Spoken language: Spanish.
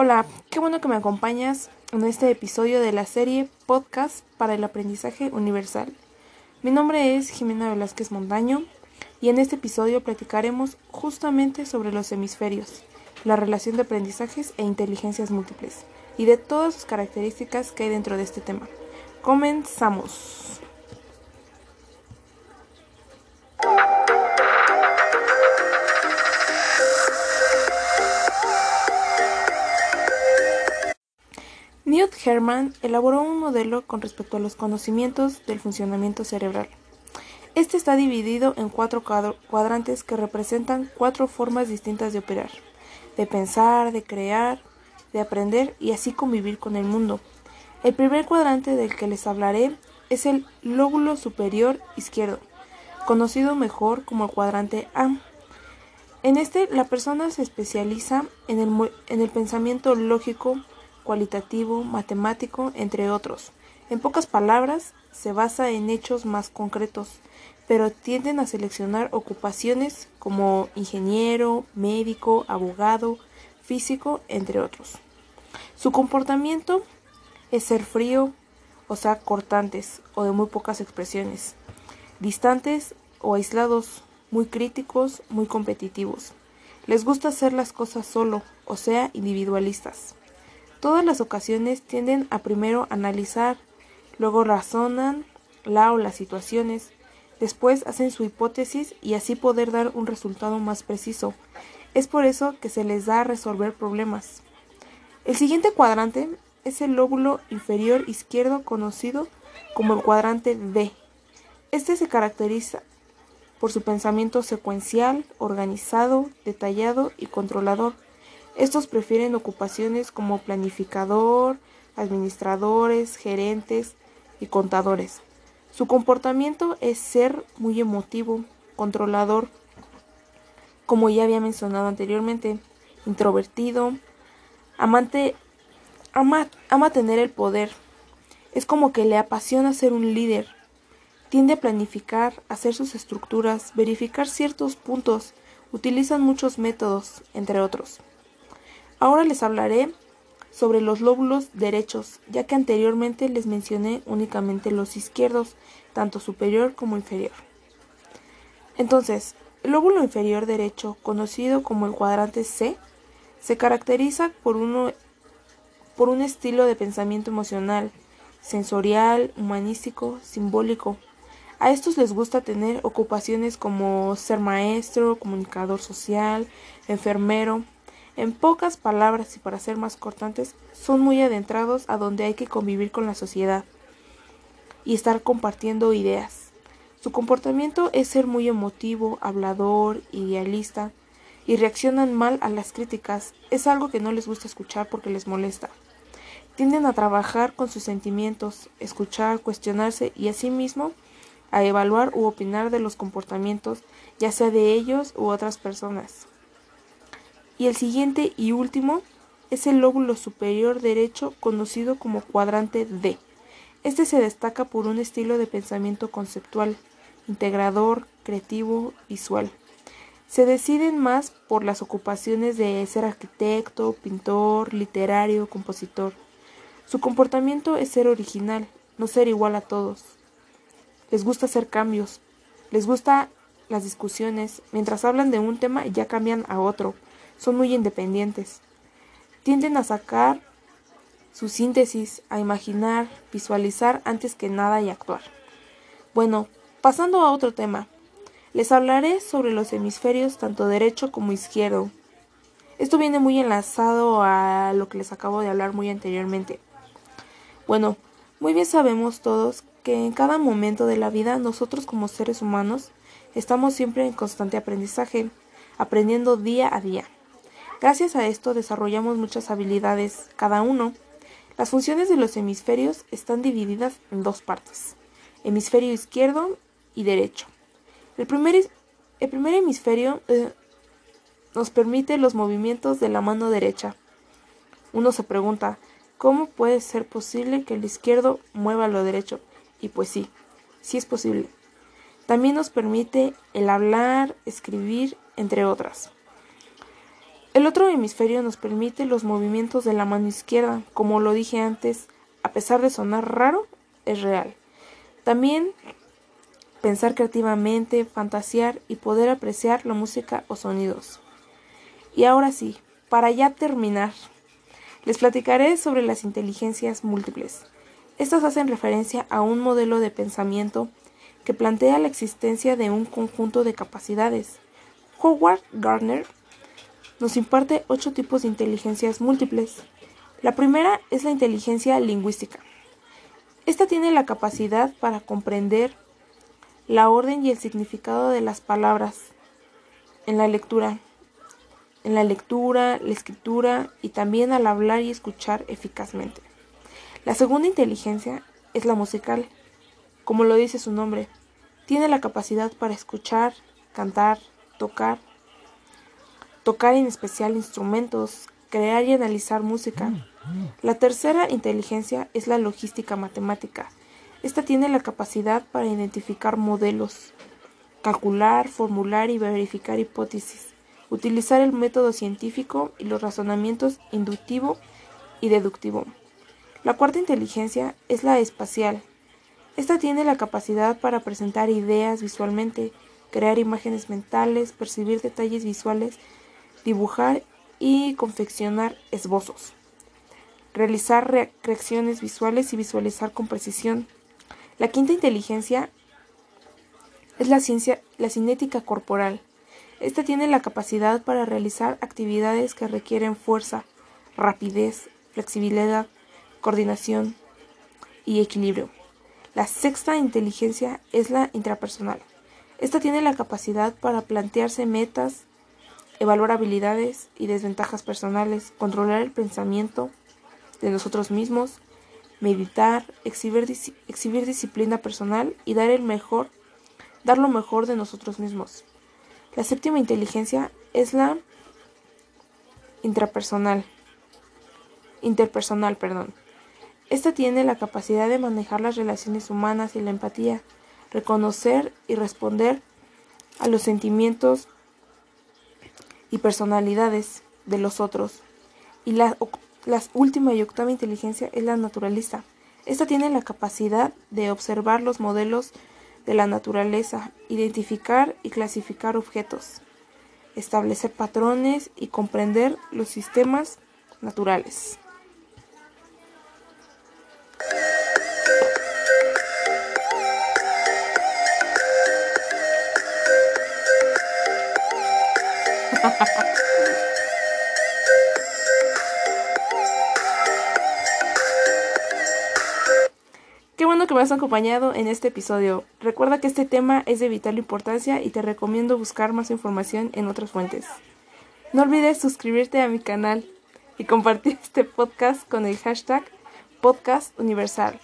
Hola, qué bueno que me acompañas en este episodio de la serie Podcast para el Aprendizaje Universal. Mi nombre es Jimena Velázquez Montaño y en este episodio platicaremos justamente sobre los hemisferios, la relación de aprendizajes e inteligencias múltiples y de todas sus características que hay dentro de este tema. Comenzamos. Newt Herman elaboró un modelo con respecto a los conocimientos del funcionamiento cerebral. Este está dividido en cuatro cuadrantes que representan cuatro formas distintas de operar, de pensar, de crear, de aprender y así convivir con el mundo. El primer cuadrante del que les hablaré es el lóbulo superior izquierdo, conocido mejor como el cuadrante A. En este, la persona se especializa en el, en el pensamiento lógico, cualitativo, matemático, entre otros. En pocas palabras, se basa en hechos más concretos, pero tienden a seleccionar ocupaciones como ingeniero, médico, abogado, físico, entre otros. Su comportamiento es ser frío, o sea, cortantes o de muy pocas expresiones, distantes o aislados, muy críticos, muy competitivos. Les gusta hacer las cosas solo, o sea, individualistas. Todas las ocasiones tienden a primero analizar, luego razonan la o las situaciones, después hacen su hipótesis y así poder dar un resultado más preciso. Es por eso que se les da a resolver problemas. El siguiente cuadrante es el lóbulo inferior izquierdo conocido como el cuadrante D. Este se caracteriza por su pensamiento secuencial, organizado, detallado y controlador. Estos prefieren ocupaciones como planificador, administradores, gerentes y contadores. Su comportamiento es ser muy emotivo, controlador, como ya había mencionado anteriormente, introvertido, amante, ama, ama tener el poder. Es como que le apasiona ser un líder. Tiende a planificar, hacer sus estructuras, verificar ciertos puntos, utilizan muchos métodos, entre otros. Ahora les hablaré sobre los lóbulos derechos, ya que anteriormente les mencioné únicamente los izquierdos, tanto superior como inferior. Entonces, el lóbulo inferior derecho, conocido como el cuadrante C, se caracteriza por, uno, por un estilo de pensamiento emocional, sensorial, humanístico, simbólico. A estos les gusta tener ocupaciones como ser maestro, comunicador social, enfermero, en pocas palabras y para ser más cortantes, son muy adentrados a donde hay que convivir con la sociedad y estar compartiendo ideas. Su comportamiento es ser muy emotivo, hablador, idealista, y reaccionan mal a las críticas. Es algo que no les gusta escuchar porque les molesta. Tienden a trabajar con sus sentimientos, escuchar, cuestionarse y asimismo a evaluar u opinar de los comportamientos, ya sea de ellos u otras personas y el siguiente y último es el lóbulo superior derecho conocido como cuadrante D. Este se destaca por un estilo de pensamiento conceptual, integrador, creativo, visual. Se deciden más por las ocupaciones de ser arquitecto, pintor, literario, compositor. Su comportamiento es ser original, no ser igual a todos. Les gusta hacer cambios, les gusta las discusiones, mientras hablan de un tema ya cambian a otro son muy independientes. Tienden a sacar su síntesis, a imaginar, visualizar antes que nada y actuar. Bueno, pasando a otro tema, les hablaré sobre los hemisferios tanto derecho como izquierdo. Esto viene muy enlazado a lo que les acabo de hablar muy anteriormente. Bueno, muy bien sabemos todos que en cada momento de la vida nosotros como seres humanos estamos siempre en constante aprendizaje, aprendiendo día a día. Gracias a esto desarrollamos muchas habilidades cada uno. Las funciones de los hemisferios están divididas en dos partes, hemisferio izquierdo y derecho. El primer, el primer hemisferio eh, nos permite los movimientos de la mano derecha. Uno se pregunta, ¿cómo puede ser posible que el izquierdo mueva lo derecho? Y pues sí, sí es posible. También nos permite el hablar, escribir, entre otras. El otro hemisferio nos permite los movimientos de la mano izquierda, como lo dije antes, a pesar de sonar raro, es real. También pensar creativamente, fantasear y poder apreciar la música o sonidos. Y ahora sí, para ya terminar, les platicaré sobre las inteligencias múltiples. Estas hacen referencia a un modelo de pensamiento que plantea la existencia de un conjunto de capacidades. Howard Gardner nos imparte ocho tipos de inteligencias múltiples. La primera es la inteligencia lingüística. Esta tiene la capacidad para comprender la orden y el significado de las palabras en la lectura, en la lectura, la escritura y también al hablar y escuchar eficazmente. La segunda inteligencia es la musical. Como lo dice su nombre, tiene la capacidad para escuchar, cantar, tocar, tocar en especial instrumentos, crear y analizar música. La tercera inteligencia es la logística matemática. Esta tiene la capacidad para identificar modelos, calcular, formular y verificar hipótesis, utilizar el método científico y los razonamientos inductivo y deductivo. La cuarta inteligencia es la espacial. Esta tiene la capacidad para presentar ideas visualmente, crear imágenes mentales, percibir detalles visuales, dibujar y confeccionar esbozos, realizar reacciones visuales y visualizar con precisión. La quinta inteligencia es la ciencia, la cinética corporal. Esta tiene la capacidad para realizar actividades que requieren fuerza, rapidez, flexibilidad, coordinación y equilibrio. La sexta inteligencia es la intrapersonal. Esta tiene la capacidad para plantearse metas, evaluar habilidades y desventajas personales, controlar el pensamiento de nosotros mismos, meditar, exhibir, exhibir disciplina personal y dar el mejor, dar lo mejor de nosotros mismos. La séptima inteligencia es la intrapersonal, interpersonal, perdón. Esta tiene la capacidad de manejar las relaciones humanas y la empatía, reconocer y responder a los sentimientos y personalidades de los otros. Y la, la última y octava inteligencia es la naturalista. Esta tiene la capacidad de observar los modelos de la naturaleza, identificar y clasificar objetos, establecer patrones y comprender los sistemas naturales. Has acompañado en este episodio. Recuerda que este tema es de vital importancia y te recomiendo buscar más información en otras fuentes. No olvides suscribirte a mi canal y compartir este podcast con el hashtag Podcast Universal.